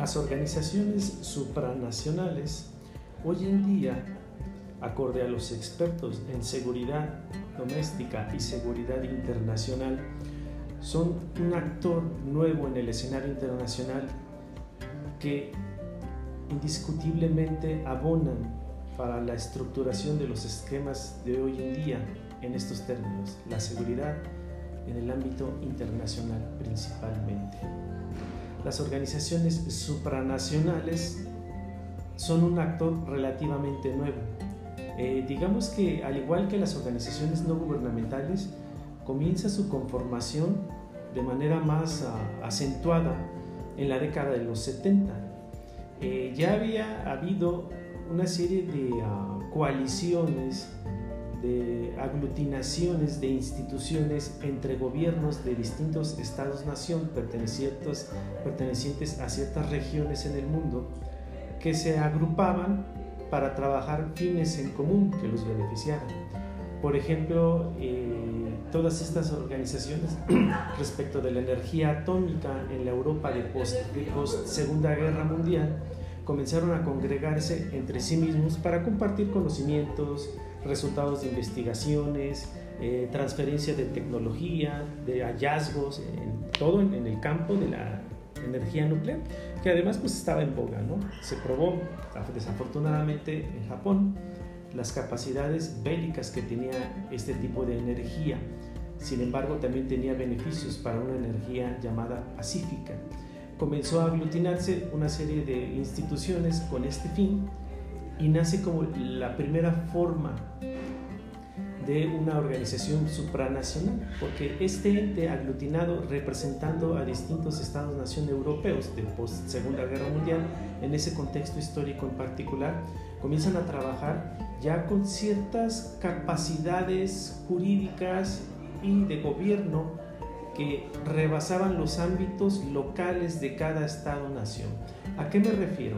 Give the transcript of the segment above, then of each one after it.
Las organizaciones supranacionales hoy en día, acorde a los expertos en seguridad doméstica y seguridad internacional, son un actor nuevo en el escenario internacional que indiscutiblemente abonan para la estructuración de los esquemas de hoy en día en estos términos, la seguridad en el ámbito internacional principalmente. Las organizaciones supranacionales son un actor relativamente nuevo. Eh, digamos que al igual que las organizaciones no gubernamentales, comienza su conformación de manera más uh, acentuada en la década de los 70. Eh, ya había habido una serie de uh, coaliciones, de aglutinaciones de instituciones entre gobiernos de distintos estados-nación pertenecientes, a ciertas regiones en el mundo que se agrupaban para trabajar fines en común que los beneficiaran. Por ejemplo, eh, todas estas organizaciones respecto de la energía atómica en la Europa de post, Segunda Guerra Mundial comenzaron a congregarse entre sí mismos para compartir conocimientos, resultados de investigaciones, eh, transferencia de tecnología, de hallazgos, en, todo en, el campo de la energía nuclear, que además pues estaba en boga, ¿no? Se probó desafortunadamente en Japón las capacidades bélicas que tenía este tipo de energía. Sin embargo, también tenía beneficios para una energía llamada pacífica. Comenzó a aglutinarse una serie de instituciones con este fin y nace como la primera forma de una organización supranacional, porque este ente aglutinado representando a distintos estados-nación europeos de post Segunda Guerra Mundial, en ese contexto histórico en particular, comienzan a trabajar ya con ciertas capacidades jurídicas y de gobierno que rebasaban los ámbitos locales de cada estado-nación. ¿A qué me refiero?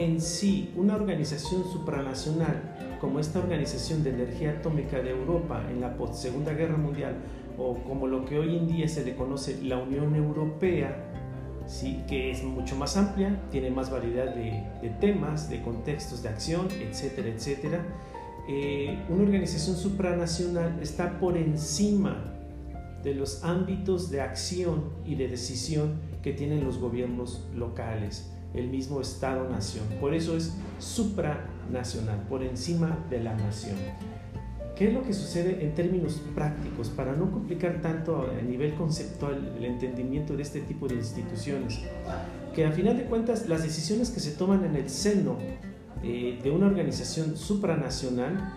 En sí, una organización supranacional como esta Organización de Energía Atómica de Europa en la Segunda Guerra Mundial o como lo que hoy en día se le conoce la Unión Europea, ¿sí? que es mucho más amplia, tiene más variedad de, temas, de contextos de acción, etcétera, etcétera. Eh, una organización supranacional está por encima de los ámbitos de acción y de decisión que tienen los gobiernos locales, el mismo Estado-nación. Por eso es supranacional, por encima de la nación. ¿Qué es lo que sucede en términos prácticos para no complicar tanto a nivel conceptual el entendimiento de este tipo de instituciones? Que a final de cuentas las decisiones que se toman en el seno eh, de una organización supranacional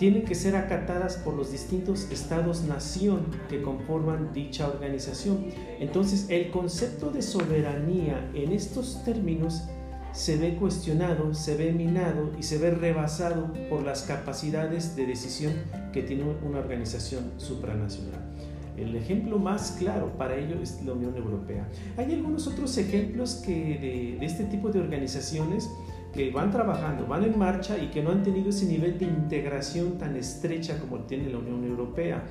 tienen que ser acatadas por los distintos estados-nación que conforman dicha organización. Entonces, el concepto de soberanía en estos términos se ve cuestionado, se ve minado y se ve rebasado por las capacidades de decisión que tiene una organización supranacional. El ejemplo más claro para ello es la Unión Europea. Hay algunos otros ejemplos que de, este tipo de organizaciones que van trabajando, van en marcha y que no han tenido ese nivel de integración tan estrecha como tiene la Unión Europea.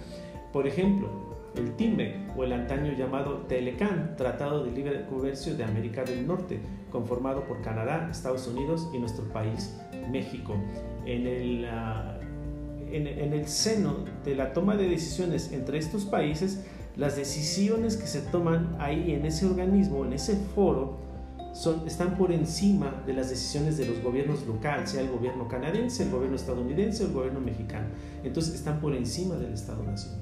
Por ejemplo, el TIMEC o el antaño llamado TELECAN, Tratado de Libre Comercio de América del Norte, conformado por Canadá, Estados Unidos y nuestro país, México. En el, ah, en, el seno de la toma de decisiones entre estos países, las decisiones que se toman ahí en ese organismo, en ese foro, son, están por encima de las decisiones de los gobiernos locales, sea el gobierno canadiense, el gobierno estadounidense o el gobierno mexicano. Entonces están por encima del Estado-Nación.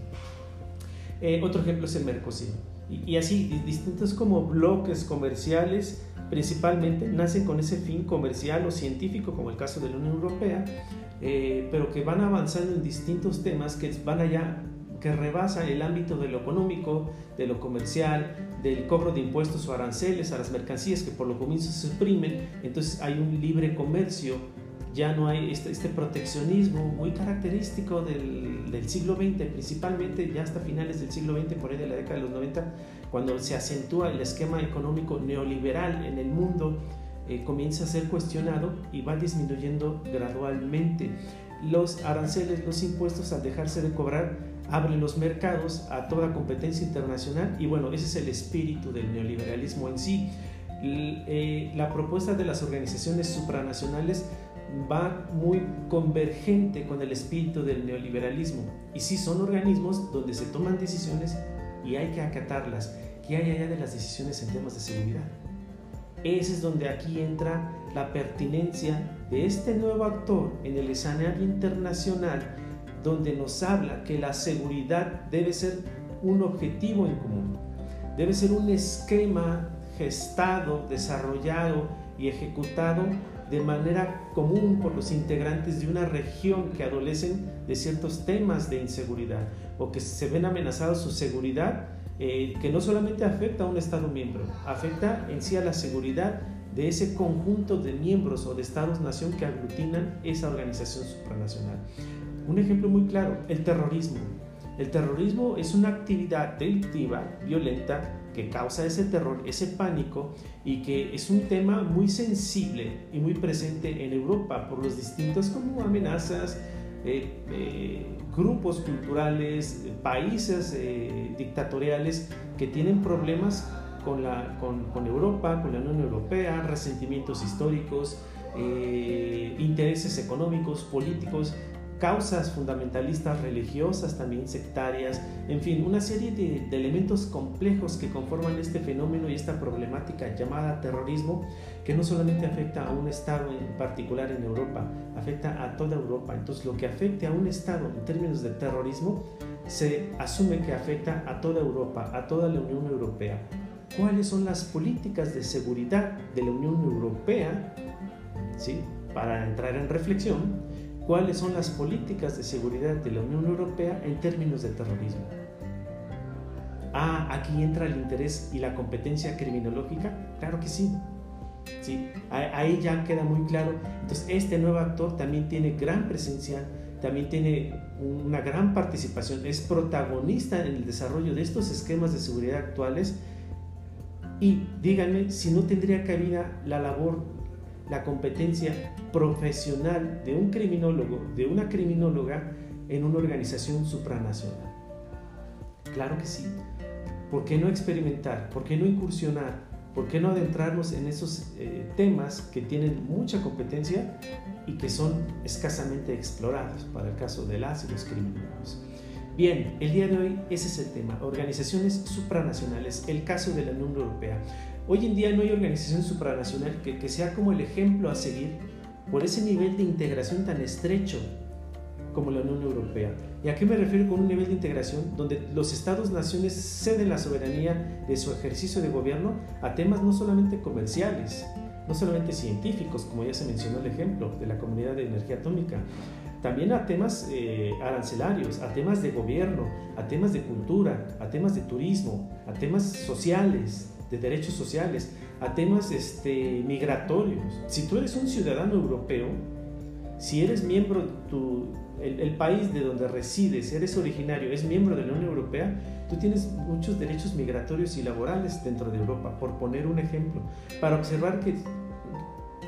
Eh, otro ejemplo es el Mercosur. Y, y, así, distintos como bloques comerciales, principalmente, nacen con ese fin comercial o científico, como el caso de la Unión Europea, eh, pero que van avanzando en distintos temas que van allá que rebasan el ámbito de lo económico, de lo comercial, del cobro de impuestos o aranceles a las mercancías que por lo comienzo se suprimen, entonces hay un libre comercio ya no hay este, este proteccionismo muy característico del, del, siglo XX, principalmente ya hasta finales del siglo XX, por ahí de la década de los 90, cuando se acentúa el esquema económico neoliberal en el mundo, eh, comienza a ser cuestionado y va disminuyendo gradualmente. Los aranceles, los impuestos, al dejarse de cobrar, abren los mercados a toda competencia internacional y bueno, ese es el espíritu del neoliberalismo en sí eh, la propuesta de las organizaciones supranacionales va muy convergente con el espíritu del neoliberalismo. Y sí son organismos donde se toman decisiones y hay que acatarlas. ¿Qué hay allá de las decisiones en temas de seguridad? Ese es donde aquí entra la pertinencia de este nuevo actor en el escenario internacional, donde nos habla que la seguridad debe ser un objetivo en común, debe ser un esquema gestado, desarrollado y ejecutado de manera común por los integrantes de una región que adolecen de ciertos temas de inseguridad o que se ven amenazados su seguridad, eh, que no solamente afecta a un Estado miembro, afecta en sí a la seguridad de ese conjunto de miembros o de Estados-nación que aglutinan esa organización supranacional. Un ejemplo muy claro, el terrorismo. El terrorismo es una actividad delictiva, violenta, que causa ese terror, ese pánico y que es un tema muy sensible y muy presente en Europa por los distintos como amenazas, eh, eh, grupos culturales, países eh, dictatoriales que tienen problemas con, la, con, con, Europa, con la Unión Europea, resentimientos históricos, intereses económicos, políticos causas fundamentalistas religiosas, también sectarias, en fin, una serie de, elementos complejos que conforman este fenómeno y esta problemática llamada terrorismo, que no solamente afecta a un Estado en particular en Europa, afecta a toda Europa. Entonces, lo que afecte a un Estado en términos de terrorismo, se asume que afecta a toda Europa, a toda la Unión Europea. ¿Cuáles son las políticas de seguridad de la Unión Europea? ¿Sí? Para entrar en reflexión, cuáles son las políticas de seguridad de la Unión Europea en términos de terrorismo. Ah, aquí entra el interés y la competencia criminológica. Claro que sí. Sí, ahí ya queda muy claro. Entonces, este nuevo actor también tiene gran presencia, también tiene una gran participación, es protagonista en el desarrollo de estos esquemas de seguridad actuales. Y díganme si no tendría cabida la labor la competencia profesional de un criminólogo, de una criminóloga en una organización supranacional. Claro que sí. ¿Por qué no experimentar? ¿Por qué no incursionar? ¿Por qué no adentrarnos en esos eh, temas que tienen mucha competencia y que son escasamente explorados para el caso de las y los criminólogos? Bien, el día de hoy ese es el tema, organizaciones supranacionales, el caso de la Unión Europea. Hoy en día no hay organización supranacional que, sea como el ejemplo a seguir por ese nivel de integración tan estrecho como la Unión Europea. ¿Y a qué me refiero con un nivel de integración donde los estados-naciones ceden la soberanía de su ejercicio de gobierno a temas no solamente comerciales, no solamente científicos, como ya se mencionó el ejemplo de la Comunidad de Energía Atómica, también a temas eh, arancelarios, a temas de gobierno, a temas de cultura, a temas de turismo, a temas sociales, de derechos sociales, a temas este, migratorios. Si tú eres un ciudadano europeo, si eres miembro, tu, el, país de donde resides, eres originario, es miembro de la Unión Europea, tú tienes muchos derechos migratorios y laborales dentro de Europa, por poner un ejemplo, para observar que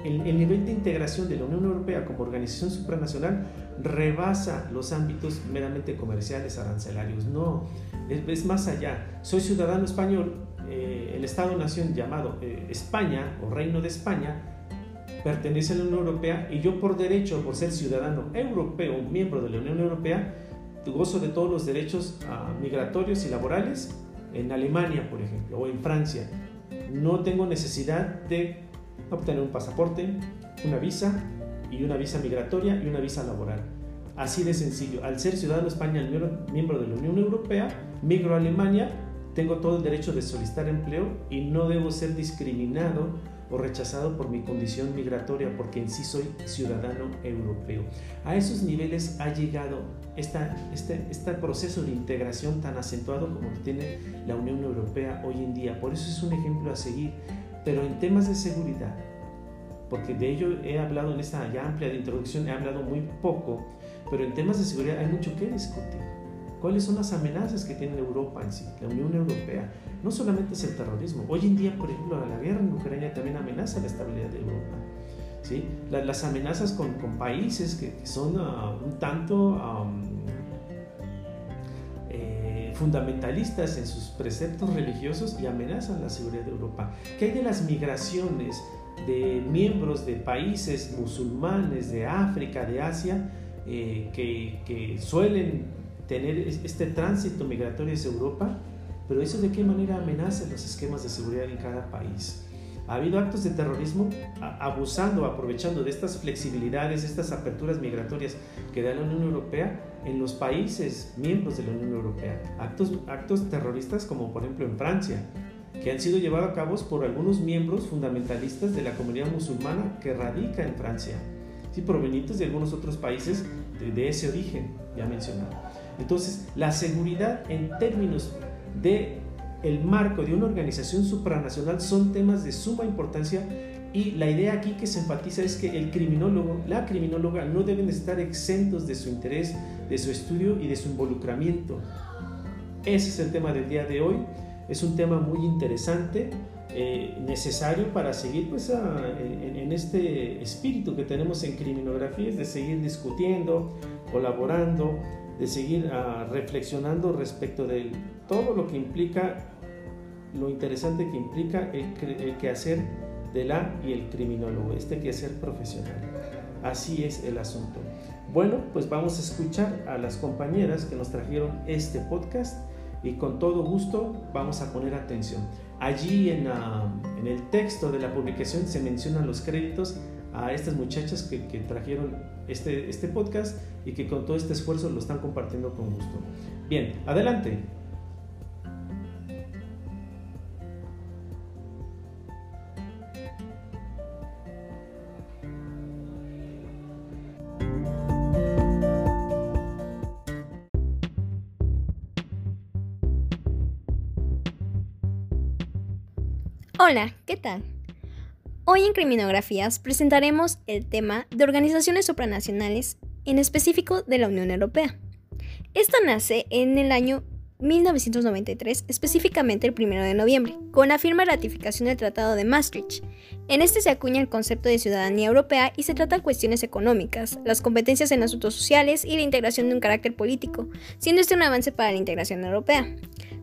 el, el, nivel de integración de la Unión Europea como organización supranacional rebasa los ámbitos meramente comerciales, arancelarios. No, es, es más allá. Soy ciudadano español, eh, el Estado-nación llamado eh, España o Reino de España pertenece a la Unión Europea y yo por derecho, por ser ciudadano europeo, miembro de la Unión Europea, gozo de todos los derechos ah, migratorios y laborales en Alemania, por ejemplo, o en Francia. No tengo necesidad de obtener un pasaporte, una visa y una visa migratoria y una visa laboral. Así de sencillo. Al ser ciudadano español, miembro de la Unión Europea, migro a Alemania tengo todo el derecho de solicitar empleo y no debo ser discriminado o rechazado por mi condición migratoria porque en sí soy ciudadano europeo. A esos niveles ha llegado esta, este, este proceso de integración tan acentuado como tiene la Unión Europea hoy en día. Por eso es un ejemplo a seguir. Pero en temas de seguridad, porque de ello he hablado en esta ya amplia de introducción, he hablado muy poco, pero en temas de seguridad hay mucho que discutir. ¿Cuáles son las amenazas que tiene Europa en sí, la Unión Europea? No solamente es el terrorismo. Hoy en día, por ejemplo, la guerra en Ucrania también amenaza la estabilidad de Europa. ¿sí? Las, amenazas con, con, países que, son uh, un tanto um, eh, fundamentalistas en sus preceptos religiosos y amenazan la seguridad de Europa. ¿Qué hay de las migraciones de miembros de países musulmanes de África, de Asia, eh, que, que, suelen tener este tránsito migratorio hacia Europa? Pero eso de qué manera amenaza los esquemas de seguridad en cada país. Ha habido actos de terrorismo abusando, aprovechando de estas flexibilidades, estas aperturas migratorias que da la Unión Europea en los países miembros de la Unión Europea. Actos, actos terroristas como por ejemplo en Francia, que han sido llevados a cabo por algunos miembros fundamentalistas de la comunidad musulmana que radica en Francia, ¿sí? provenientes de algunos otros países de, de ese origen ya mencionado. Entonces, la seguridad en términos de el marco de una organización supranacional son temas de suma importancia y la idea aquí que se enfatiza es que el criminólogo, la criminóloga no deben estar exentos de su interés, de su estudio y de su involucramiento. Ese es el tema del día de hoy. Es un tema muy interesante, eh, necesario para seguir pues, en, este espíritu que tenemos en criminografía, es de seguir discutiendo, colaborando, de seguir ah, reflexionando respecto de todo lo que implica, lo interesante que implica el, el quehacer de la y el criminólogo, este quehacer profesional. Así es el asunto. Bueno, pues vamos a escuchar a las compañeras que nos trajeron este podcast y con todo gusto vamos a poner atención. Allí en, en el texto de la publicación se mencionan los créditos a estas muchachas que, trajeron este, este podcast y que con todo este esfuerzo lo están compartiendo con gusto. Bien, adelante. Hola, ¿qué tal? Hoy en Criminografías presentaremos el tema de organizaciones supranacionales, en específico de la Unión Europea. Esta nace en el año 1993, específicamente el 1 de noviembre, con la firma y ratificación del Tratado de Maastricht. En este se acuña el concepto de ciudadanía europea y se trata cuestiones económicas, las competencias en asuntos sociales y la integración de un carácter político, siendo este un avance para la integración europea.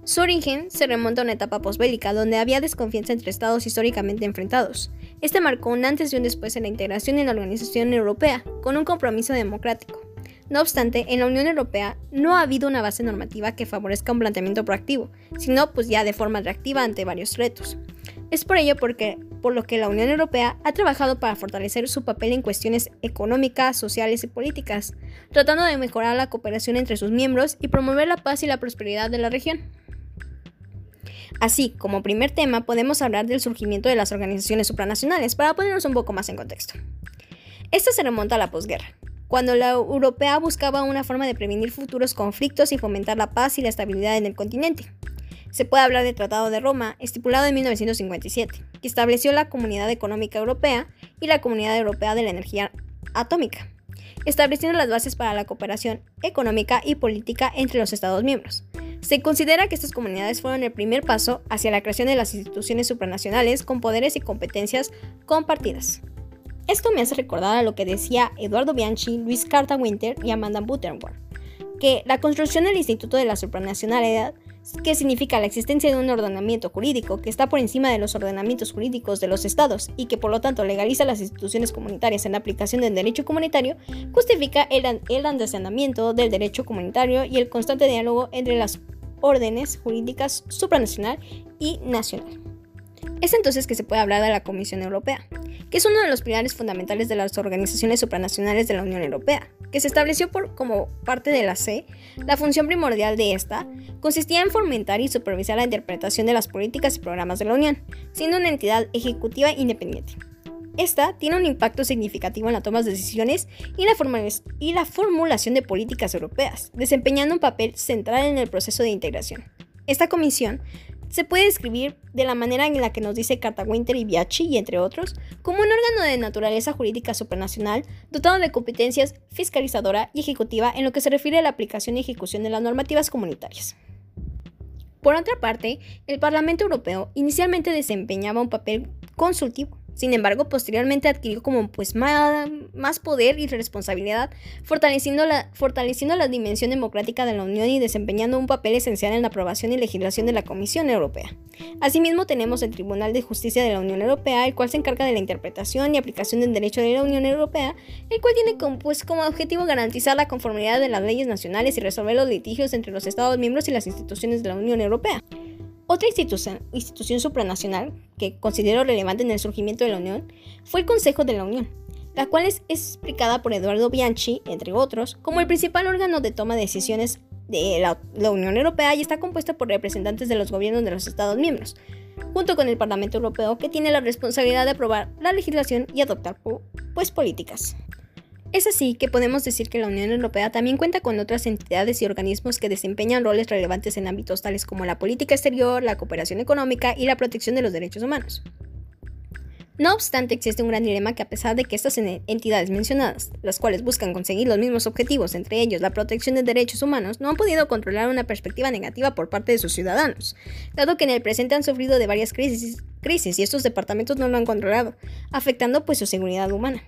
Su origen se remonta a una etapa posbélica donde había desconfianza entre estados históricamente enfrentados. Este marcó un antes y un después en la integración en la Organización Europea, con un compromiso democrático. No obstante, en la Unión Europea no ha habido una base normativa que favorezca un planteamiento proactivo, sino pues ya de forma reactiva ante varios retos. Es por ello porque, por lo que la Unión Europea ha trabajado para fortalecer su papel en cuestiones económicas, sociales y políticas, tratando de mejorar la cooperación entre sus miembros y promover la paz y la prosperidad de la región. Así, como primer tema, podemos hablar del surgimiento de las organizaciones supranacionales para ponernos un poco más en contexto. Esta se remonta a la posguerra, cuando la europea buscaba una forma de prevenir futuros conflictos y fomentar la paz y la estabilidad en el continente. Se puede hablar del Tratado de Roma, estipulado en 1957, que estableció la Comunidad Económica Europea y la Comunidad Europea de la Energía Atómica, estableciendo las bases para la cooperación económica y política entre los Estados miembros. Se considera que estas comunidades fueron el primer paso hacia la creación de las instituciones supranacionales con poderes y competencias compartidas. Esto me hace recordar a lo que decía Eduardo Bianchi, Luis Carta Winter y Amanda Butterworth, que la construcción del Instituto de la Supranacionalidad que significa la existencia de un ordenamiento jurídico que está por encima de los ordenamientos jurídicos de los estados y que por lo tanto legaliza las instituciones comunitarias en la aplicación del derecho comunitario, justifica el, el del derecho comunitario y el constante diálogo entre las órdenes jurídicas supranacional y nacional. Es entonces que se puede hablar de la Comisión Europea, que es uno de los pilares fundamentales de las organizaciones supranacionales de la Unión Europea, que se estableció por, como parte de la C. La función primordial de esta consistía en fomentar y supervisar la interpretación de las políticas y programas de la Unión, siendo una entidad ejecutiva independiente. Esta tiene un impacto significativo en la toma de decisiones y la, y la formulación de políticas europeas, desempeñando un papel central en el proceso de integración. Esta comisión se puede describir de la manera en la que nos dice Carta Winter y Biachi, y entre otros, como un órgano de naturaleza jurídica supranacional dotado de competencias fiscalizadora y ejecutiva en lo que se refiere a la aplicación y ejecución de las normativas comunitarias. Por otra parte, el Parlamento Europeo inicialmente desempeñaba un papel consultivo, Sin embargo, posteriormente adquirió como pues más, poder y responsabilidad, fortaleciendo la, fortaleciendo la dimensión democrática de la Unión y desempeñando un papel esencial en la aprobación y legislación de la Comisión Europea. Asimismo, tenemos el Tribunal de Justicia de la Unión Europea, el cual se encarga de la interpretación y aplicación del derecho de la Unión Europea, el cual tiene como, pues, como objetivo garantizar la conformidad de las leyes nacionales y resolver los litigios entre los Estados miembros y las instituciones de la Unión Europea. Otra institución, supranacional que considero relevante en el surgimiento de la Unión fue el Consejo de la Unión, la cual es explicada por Eduardo Bianchi, entre otros, como el principal órgano de toma de decisiones de la, la, Unión Europea y está compuesta por representantes de los gobiernos de los Estados miembros, junto con el Parlamento Europeo que tiene la responsabilidad de aprobar la legislación y adoptar pues, políticas. Es así que podemos decir que la Unión Europea también cuenta con otras entidades y organismos que desempeñan roles relevantes en ámbitos tales como la política exterior, la cooperación económica y la protección de los derechos humanos. No obstante, existe un gran dilema que a pesar de que estas entidades mencionadas, las cuales buscan conseguir los mismos objetivos, entre ellos la protección de derechos humanos, no han podido controlar una perspectiva negativa por parte de sus ciudadanos, dado que en el presente han sufrido de varias crisis, y estos departamentos no lo han controlado, afectando pues su seguridad humana.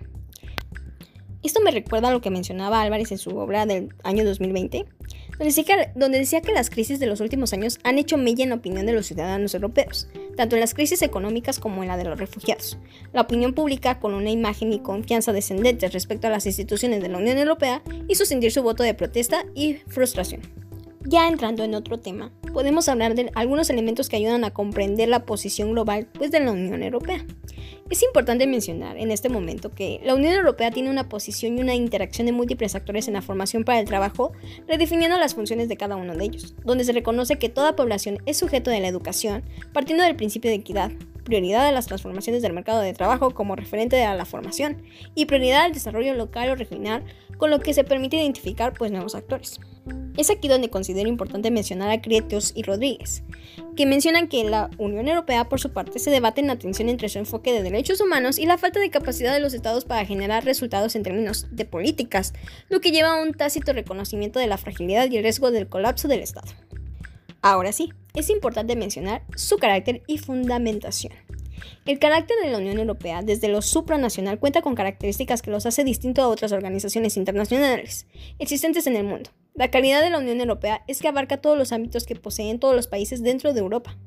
Esto me recuerda a lo que mencionaba Álvarez en su obra del año 2020, donde decía, que, donde decía que las crisis de los últimos años han hecho mella en la opinión de los ciudadanos europeos, tanto en las crisis económicas como en la de los refugiados. La opinión pública, con una imagen y confianza descendentes respecto a las instituciones de la Unión Europea, hizo sentir su voto de protesta y frustración. Ya entrando en otro tema, podemos hablar de algunos elementos que ayudan a comprender la posición global pues, de la Unión Europea. Es importante mencionar en este momento que la Unión Europea tiene una posición y una interacción de múltiples actores en la formación para el trabajo, redefiniendo las funciones de cada uno de ellos, donde se reconoce que toda población es sujeto de la educación, partiendo del principio de equidad, prioridad a las transformaciones del mercado de trabajo como referente a la formación y prioridad al desarrollo local o regional, con lo que se permite identificar pues, nuevos actores. Es aquí donde considero importante mencionar a Crietios y Rodríguez, que mencionan que la Unión Europea por su parte se debate en la tensión entre su enfoque de derechos humanos y la falta de capacidad de los estados para generar resultados en términos de políticas, lo que lleva a un tácito reconocimiento de la fragilidad y el riesgo del colapso del Estado. Ahora sí, es importante mencionar su carácter y fundamentación. El carácter de la Unión Europea desde lo supranacional cuenta con características que los hace distinto a otras organizaciones internacionales existentes en el mundo. La calidad de la Unión Europea es que abarca todos los ámbitos que poseen todos los países dentro de Europa.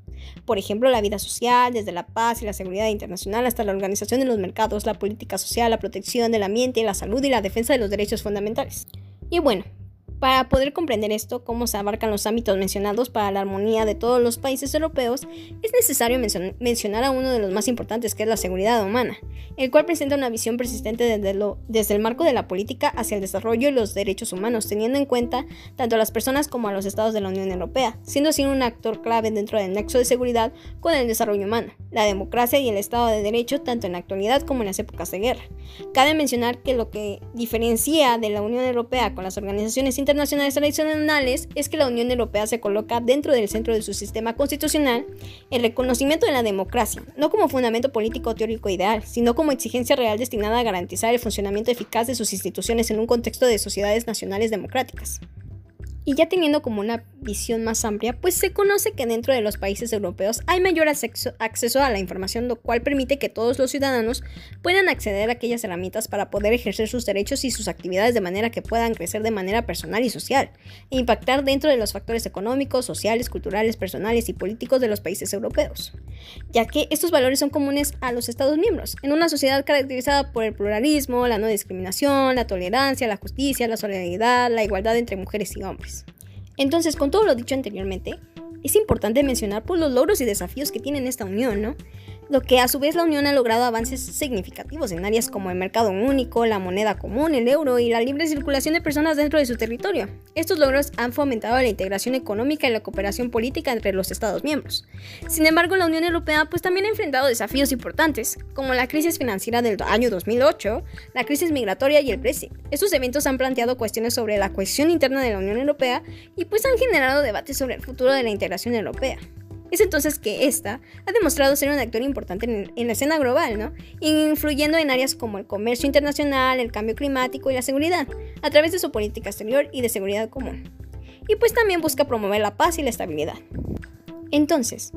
Por ejemplo, la vida social, desde la paz y la seguridad internacional hasta la organización de los mercados, la política social, la protección del ambiente, la salud y la defensa de los derechos fundamentales. Y bueno, para poder comprender esto, cómo se abarcan los ámbitos mencionados para la armonía de todos los países europeos, es necesario mencionar a uno de los más importantes, que es la seguridad humana, el cual presenta una visión persistente desde, lo, desde el marco de la política hacia el desarrollo y los derechos humanos, teniendo en cuenta tanto a las personas como a los estados de la Unión Europea, siendo así un actor clave dentro del nexo de seguridad con el desarrollo humano, la democracia y el Estado de Derecho tanto en la actualidad como en las épocas de guerra. Cabe mencionar que lo que diferencia de la Unión Europea con las organizaciones internacionales internacionales tradicionales es que la Unión Europea se coloca dentro del centro de su sistema constitucional el reconocimiento de la democracia, no como fundamento político teórico ideal, sino como exigencia real destinada a garantizar el funcionamiento eficaz de sus instituciones en un contexto de sociedades nacionales democráticas. Y ya teniendo como una visión más amplia, pues se conoce que dentro de los países europeos hay mayor acceso a la información, lo cual permite que todos los ciudadanos puedan acceder a aquellas herramientas para poder ejercer sus derechos y sus actividades de manera que puedan crecer de manera personal y social, e impactar dentro de los factores económicos, sociales, culturales, personales y políticos de los países europeos, ya que estos valores son comunes a los Estados miembros, en una sociedad caracterizada por el pluralismo, la no discriminación, la tolerancia, la justicia, la solidaridad, la igualdad entre mujeres y hombres. Entonces, con todo lo dicho anteriormente, es importante mencionar por pues, los logros y desafíos que tiene esta unión, ¿no? Lo que a su vez la Unión ha logrado avances significativos en áreas como el mercado único, la moneda común, el euro y la libre circulación de personas dentro de su territorio. Estos logros han fomentado la integración económica y la cooperación política entre los Estados miembros. Sin embargo, la Unión Europea pues también ha enfrentado desafíos importantes, como la crisis financiera del año 2008, la crisis migratoria y el Brexit. Estos eventos han planteado cuestiones sobre la cohesión interna de la Unión Europea y pues han generado debates sobre el futuro de la integración europea. Es entonces que esta ha demostrado ser un actor importante en, la escena global, ¿no? Influyendo en áreas como el comercio internacional, el cambio climático y la seguridad, a través de su política exterior y de seguridad común. Y pues también busca promover la paz y la estabilidad. Entonces,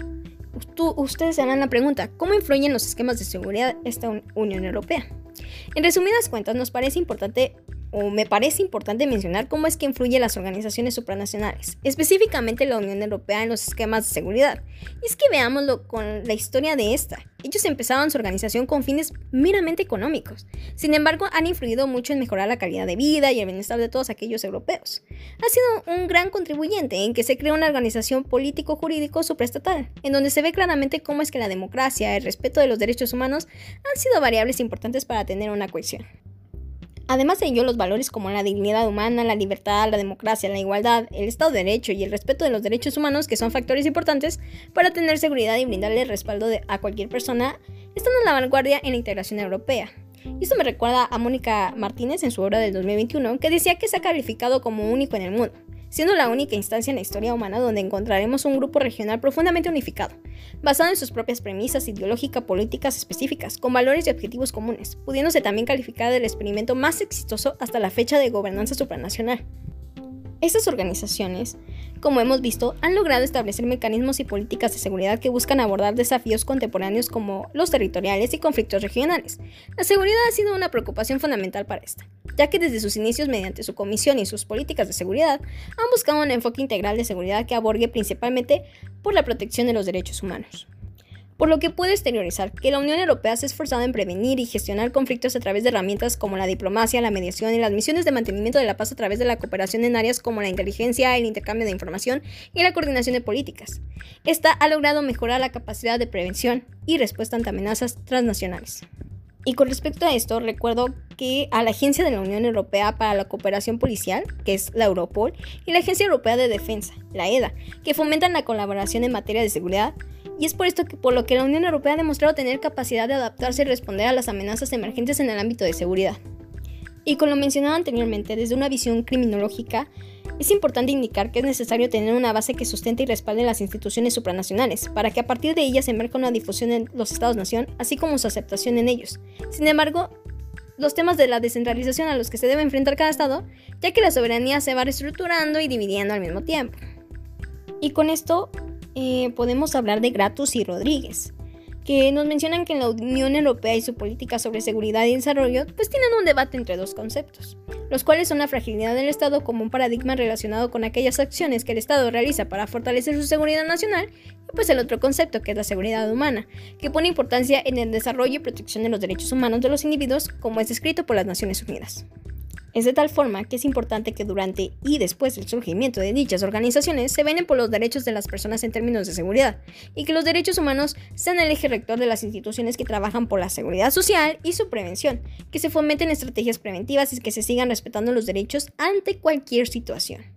tú, ustedes harán la pregunta, ¿cómo influyen los esquemas de seguridad esta Unión Europea? En resumidas cuentas, nos parece importante o me parece importante mencionar cómo es que influye las organizaciones supranacionales, específicamente la Unión Europea en los esquemas de seguridad. Y es que veámoslo con la historia de esta. Ellos empezaban su organización con fines meramente económicos. Sin embargo, han influido mucho en mejorar la calidad de vida y el bienestar de todos aquellos europeos. Ha sido un gran contribuyente en que se crea una organización político-jurídico supraestatal, en donde se ve claramente cómo es que la democracia, el respeto de los derechos humanos han sido variables importantes para tener una cohesión. Además de ello, los valores como la dignidad humana, la libertad, la democracia, la igualdad, el Estado de Derecho y el respeto de los derechos humanos, que son factores importantes para tener seguridad y brindarle respaldo a cualquier persona, están en la vanguardia en la integración europea. Y esto me recuerda a Mónica Martínez en su obra del 2021, que decía que se ha calificado como único en el mundo siendo la única instancia en la historia humana donde encontraremos un grupo regional profundamente unificado, basado en sus propias premisas ideológicas políticas específicas, con valores y objetivos comunes, pudiéndose también calificar del experimento más exitoso hasta la fecha de gobernanza supranacional. Estas organizaciones como hemos visto, han logrado establecer mecanismos y políticas de seguridad que buscan abordar desafíos contemporáneos como los territoriales y conflictos regionales. La seguridad ha sido una preocupación fundamental para esta, ya que desde sus inicios mediante su comisión y sus políticas de seguridad han buscado un enfoque integral de seguridad que aborde principalmente por la protección de los derechos humanos por lo que puede exteriorizar que la Unión Europea se ha esforzado en prevenir y gestionar conflictos a través de herramientas como la diplomacia, la mediación y las misiones de mantenimiento de la paz a través de la cooperación en áreas como la inteligencia, el intercambio de información y la coordinación de políticas. Esta ha logrado mejorar la capacidad de prevención y respuesta ante amenazas transnacionales. Y con respecto a esto, recuerdo que a la Agencia de la Unión Europea para la Cooperación Policial, que es la Europol, y la Agencia Europea de Defensa, la EDA, que fomentan la colaboración en materia de seguridad, y es por esto que por lo que la Unión Europea ha demostrado tener capacidad de adaptarse y responder a las amenazas emergentes en el ámbito de seguridad. Y con lo mencionado anteriormente, desde una visión criminológica, es importante indicar que es necesario tener una base que sustente y respalde las instituciones supranacionales, para que a partir de ellas se emerja una difusión en los Estados-nación, así como su aceptación en ellos. Sin embargo, los temas de la descentralización a los que se debe enfrentar cada Estado, ya que la soberanía se va reestructurando y dividiendo al mismo tiempo. Y con esto eh, podemos hablar de Gratus y Rodríguez, que nos mencionan que en la Unión Europea y su política sobre seguridad y desarrollo pues tienen un debate entre dos conceptos, los cuales son la fragilidad del Estado como un paradigma relacionado con aquellas acciones que el Estado realiza para fortalecer su seguridad nacional y pues el otro concepto que es la seguridad humana, que pone importancia en el desarrollo y protección de los derechos humanos de los individuos como es descrito por las Naciones Unidas. Es de tal forma que es importante que durante y después del surgimiento de dichas organizaciones se venen por los derechos de las personas en términos de seguridad y que los derechos humanos sean el eje rector de las instituciones que trabajan por la seguridad social y su prevención, que se fomenten estrategias preventivas y que se sigan respetando los derechos ante cualquier situación.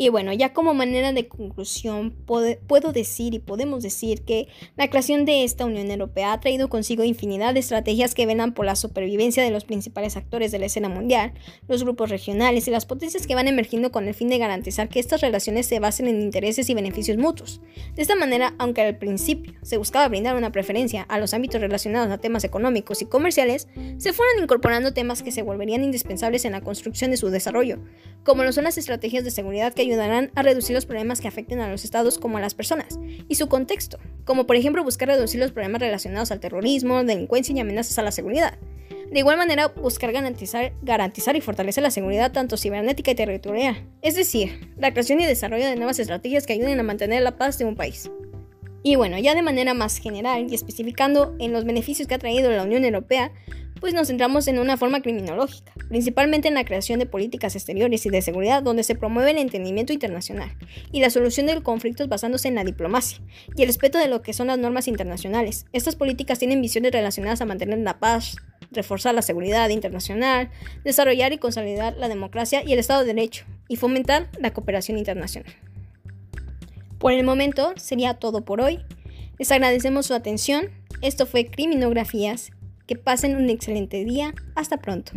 Y bueno, ya como manera de conclusión, puedo decir y podemos decir que la creación de esta Unión Europea ha traído consigo infinidad de estrategias que velan por la supervivencia de los principales actores de la escena mundial, los grupos regionales y las potencias que van emergiendo con el fin de garantizar que estas relaciones se basen en intereses y beneficios mutuos. De esta manera, aunque al principio se buscaba brindar una preferencia a los ámbitos relacionados a temas económicos y comerciales, se fueron incorporando temas que se volverían indispensables en la construcción de su desarrollo, como lo son las estrategias de seguridad que ayudarán a reducir los problemas que afecten a los estados como a las personas, y su contexto, como por ejemplo buscar reducir los problemas relacionados al terrorismo, delincuencia y amenazas a la seguridad. De igual manera, buscar garantizar, garantizar y fortalecer la seguridad tanto cibernética y territorial, es decir, la creación y desarrollo de nuevas estrategias que ayuden a mantener la paz de un país. Y bueno, ya de manera más general y especificando en los beneficios que ha traído la Unión Europea, pues nos centramos en una forma criminológica, principalmente en la creación de políticas exteriores y de seguridad donde se promueve el entendimiento internacional y la solución de conflictos basándose en la diplomacia y el respeto de lo que son las normas internacionales. Estas políticas tienen visiones relacionadas a mantener la paz, reforzar la seguridad internacional, desarrollar y consolidar la democracia y el Estado de Derecho, y fomentar la cooperación internacional. Por el momento sería todo por hoy. Les agradecemos su atención. Esto fue Criminografías que pasen un excelente día. Hasta pronto.